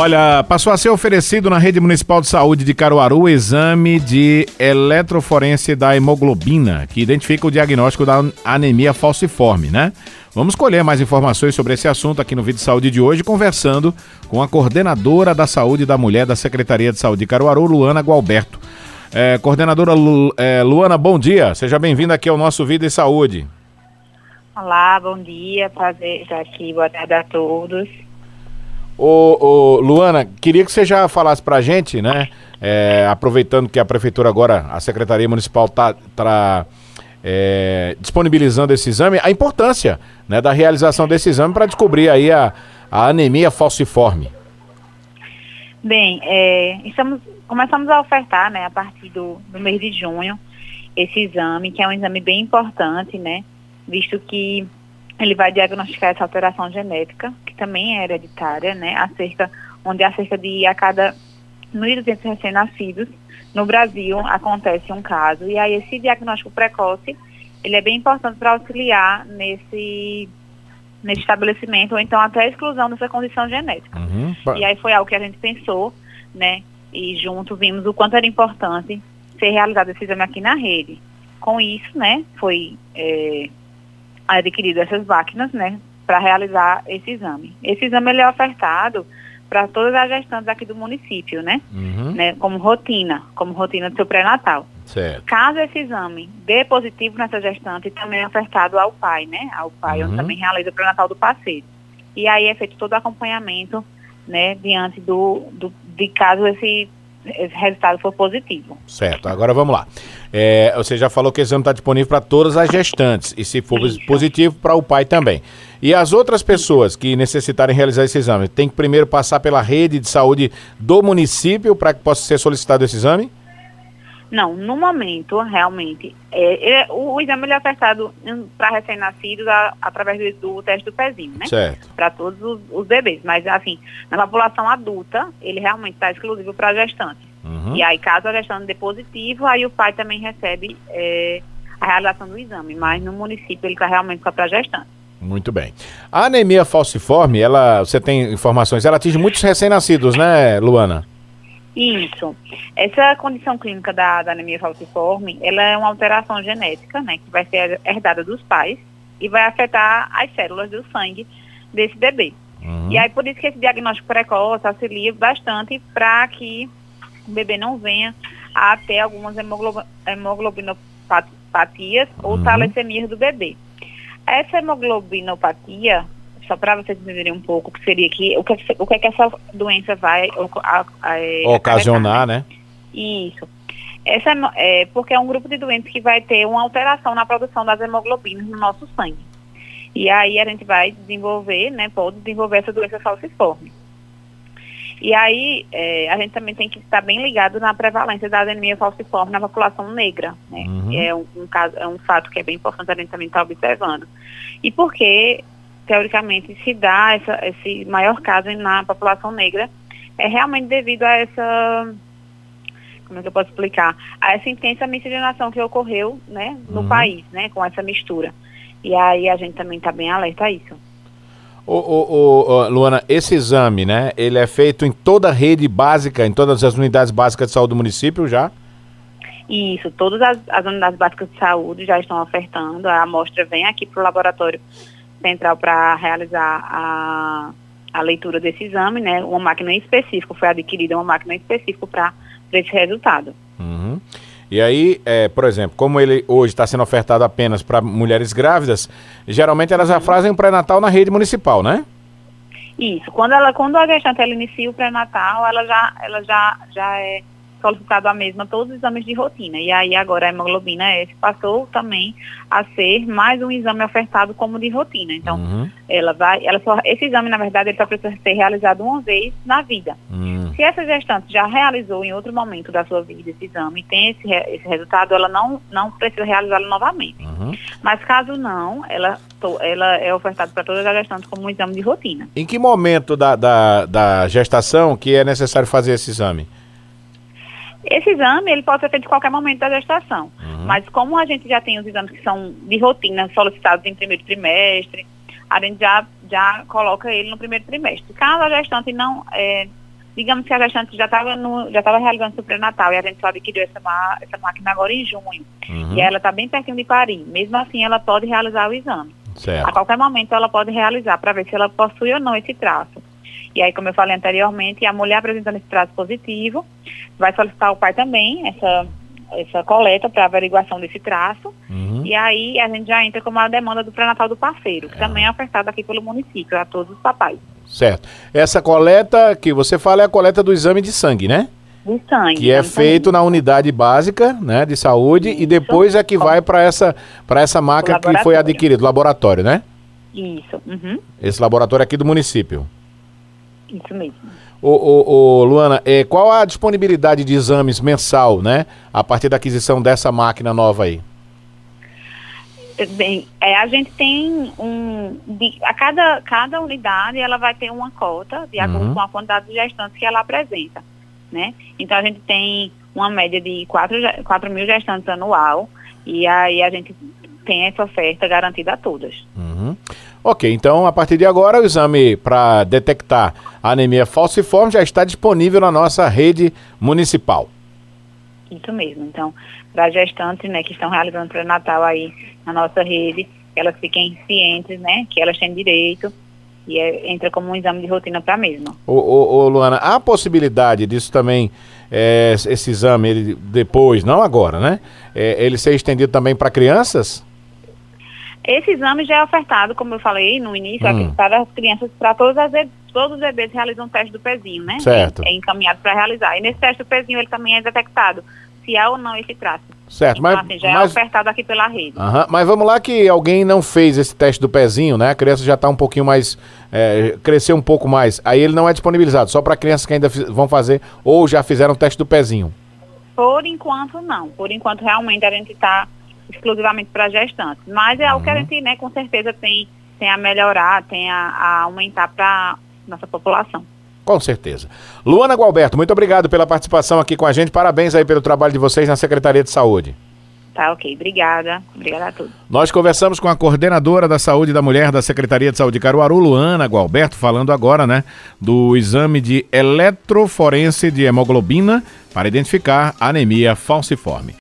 Olha, passou a ser oferecido na Rede Municipal de Saúde de Caruaru o exame de eletroforência da hemoglobina, que identifica o diagnóstico da anemia falciforme, né? Vamos colher mais informações sobre esse assunto aqui no Vídeo Saúde de hoje, conversando com a coordenadora da Saúde da Mulher da Secretaria de Saúde de Caruaru, Luana Gualberto. É, coordenadora Lu, é, Luana, bom dia. Seja bem-vinda aqui ao nosso Vida e Saúde. Olá, bom dia. Prazer estar aqui. Boa tarde a todos. Ô, ô, Luana, queria que você já falasse para a gente, né? É, aproveitando que a prefeitura agora, a Secretaria Municipal está tá, é, disponibilizando esse exame, a importância né, da realização desse exame para descobrir aí a, a anemia falciforme. Bem, é, estamos, começamos a ofertar, né, a partir do, do mês de junho, esse exame, que é um exame bem importante, né, visto que ele vai diagnosticar essa alteração genética, que também é hereditária, né, acerca, onde há cerca de a cada 1.200 recém-nascidos no Brasil acontece um caso. E aí esse diagnóstico precoce, ele é bem importante para auxiliar nesse nesse estabelecimento, ou então até a exclusão dessa condição genética. Uhum. E aí foi algo que a gente pensou, né, e junto vimos o quanto era importante ser realizado esse exame aqui na rede. Com isso, né, foi é, adquirido essas máquinas, né, para realizar esse exame. Esse exame ele é ofertado para todas as gestantes aqui do município, né? Uhum. né? Como rotina, como rotina do seu pré-natal. Caso esse exame dê positivo nessa gestante, também é ofertado ao pai, né? Ao pai, uhum. onde também realiza o pré-natal do parceiro. E aí é feito todo o acompanhamento, né? Diante do, do de caso esse esse resultado for positivo. Certo, agora vamos lá. É, você já falou que o exame está disponível para todas as gestantes e se for Isso. positivo para o pai também. E as outras pessoas que necessitarem realizar esse exame, tem que primeiro passar pela rede de saúde do município para que possa ser solicitado esse exame? Não, no momento, realmente, é, é, o, exame é ofertado para recém-nascidos através do, do, teste do pezinho, né? Certo. Para todos os, os, bebês. Mas, assim, na população adulta, ele realmente está exclusivo para gestante. Uhum. E aí, caso a gestante dê positivo, aí o pai também recebe é, a realização do exame. Mas no município, ele está realmente só para gestante. Muito bem. A anemia falciforme, ela, você tem informações, ela atinge muitos recém-nascidos, né, Luana? Isso. Essa condição clínica da, da anemia falciforme, ela é uma alteração genética, né, que vai ser herdada dos pais e vai afetar as células do sangue desse bebê. Uhum. E aí, por isso que esse diagnóstico precoce auxilia bastante para que o bebê não venha a ter algumas hemoglobinopatias ou uhum. talassemias do bebê. Essa hemoglobinopatia só para vocês entenderem um pouco o que seria que o que, o que, é que essa doença vai a, a, é, ocasionar, né? Isso. Essa é, porque é um grupo de doentes que vai ter uma alteração na produção das hemoglobinas no nosso sangue. E aí a gente vai desenvolver, né, pode desenvolver essa doença falciforme. E aí é, a gente também tem que estar bem ligado na prevalência da anemia falciforme na população negra. Né? Uhum. É, um, um, caso, é um fato que é bem importante a gente também estar observando. E porque teoricamente, se dá essa, esse maior caso na população negra, é realmente devido a essa, como é que eu posso explicar, a essa intensa miscigenação que ocorreu, né, no uhum. país, né, com essa mistura. E aí a gente também está bem alerta a isso. Ô, ô, ô, Luana, esse exame, né, ele é feito em toda a rede básica, em todas as unidades básicas de saúde do município já? Isso, todas as, as unidades básicas de saúde já estão ofertando, a amostra vem aqui para o laboratório central para realizar a, a leitura desse exame, né? Uma máquina específica, foi adquirida uma máquina específica para esse resultado. Uhum. E aí, é, por exemplo, como ele hoje está sendo ofertado apenas para mulheres grávidas, geralmente elas já uhum. fazem o pré-natal na rede municipal, né? Isso. Quando ela, quando a gestante ela inicia o pré-natal, ela já, ela já, já é solicitado a mesma todos os exames de rotina. E aí agora a hemoglobina S passou também a ser mais um exame ofertado como de rotina. Então, uhum. ela vai, ela só, esse exame, na verdade, ele só precisa ser realizado uma vez na vida. Uhum. Se essa gestante já realizou em outro momento da sua vida esse exame e tem esse, esse resultado, ela não, não precisa realizá-lo novamente. Uhum. Mas caso não, ela, ela é ofertada para todas as gestantes como um exame de rotina. Em que momento da, da, da gestação que é necessário fazer esse exame? Esse exame ele pode ser feito em qualquer momento da gestação, uhum. mas como a gente já tem os exames que são de rotina solicitados em primeiro trimestre, a gente já, já coloca ele no primeiro trimestre. Caso a gestante não, é, digamos que a gestante já estava já estava realizando seu pré-natal e a gente só adquiriu essa, essa máquina agora em junho. Uhum. E ela está bem pertinho de parir. Mesmo assim, ela pode realizar o exame. Certo. A qualquer momento ela pode realizar para ver se ela possui ou não esse traço. E aí, como eu falei anteriormente, a mulher apresentando esse traço positivo vai solicitar ao pai também essa, essa coleta para averiguação desse traço. Uhum. E aí a gente já entra com uma demanda do pré-natal do parceiro, que é. também é ofertado aqui pelo município, a todos os papais. Certo. Essa coleta que você fala é a coleta do exame de sangue, né? De sangue. Que é feito na unidade básica né, de saúde Isso. e depois é que vai para essa, essa máquina que foi adquirida, laboratório, né? Isso. Uhum. Esse laboratório aqui do município. Isso mesmo. Ô, ô, ô, Luana, é, qual a disponibilidade de exames mensal, né? A partir da aquisição dessa máquina nova aí? Bem, é, a gente tem um. De, a cada, cada unidade ela vai ter uma cota de acordo uhum. com a quantidade de gestantes que ela apresenta. Né? Então a gente tem uma média de 4, 4 mil gestantes anual e aí a gente tem essa oferta garantida a todas. Uhum. Ok, então a partir de agora o exame para detectar anemia falciforme já está disponível na nossa rede municipal. Isso mesmo. Então, para gestantes né, que estão realizando pré-natal aí na nossa rede, elas fiquem cientes né, que elas têm direito e é, entra como um exame de rotina para a mesma. Ô, ô, ô, Luana, há possibilidade disso também, é, esse exame, ele, depois, não agora, né? É, ele ser estendido também para crianças? Esse exame já é ofertado, como eu falei no início, hum. para as crianças, para todas as todos os bebês realizam um teste do pezinho, né? Certo. É, encaminhado para realizar. E nesse teste do pezinho ele também é detectado se há ou não esse traço. Certo, então, mas, assim, já é mas, é ofertado aqui pela rede. Uh -huh, mas vamos lá que alguém não fez esse teste do pezinho, né? A criança já está um pouquinho mais, é, cresceu um pouco mais. Aí ele não é disponibilizado, só para crianças que ainda vão fazer ou já fizeram o teste do pezinho. Por enquanto não. Por enquanto realmente a gente está exclusivamente para gestantes. Mas é uhum. algo que a uhum. gente, né, com certeza tem, tem a melhorar, tem a, a aumentar para nossa população. Com certeza. Luana Gualberto, muito obrigado pela participação aqui com a gente. Parabéns aí pelo trabalho de vocês na Secretaria de Saúde. Tá, ok. Obrigada. Obrigada a todos. Nós conversamos com a coordenadora da Saúde da Mulher da Secretaria de Saúde de Caruaru, Luana Gualberto, falando agora, né, do exame de eletroforense de hemoglobina para identificar anemia falciforme.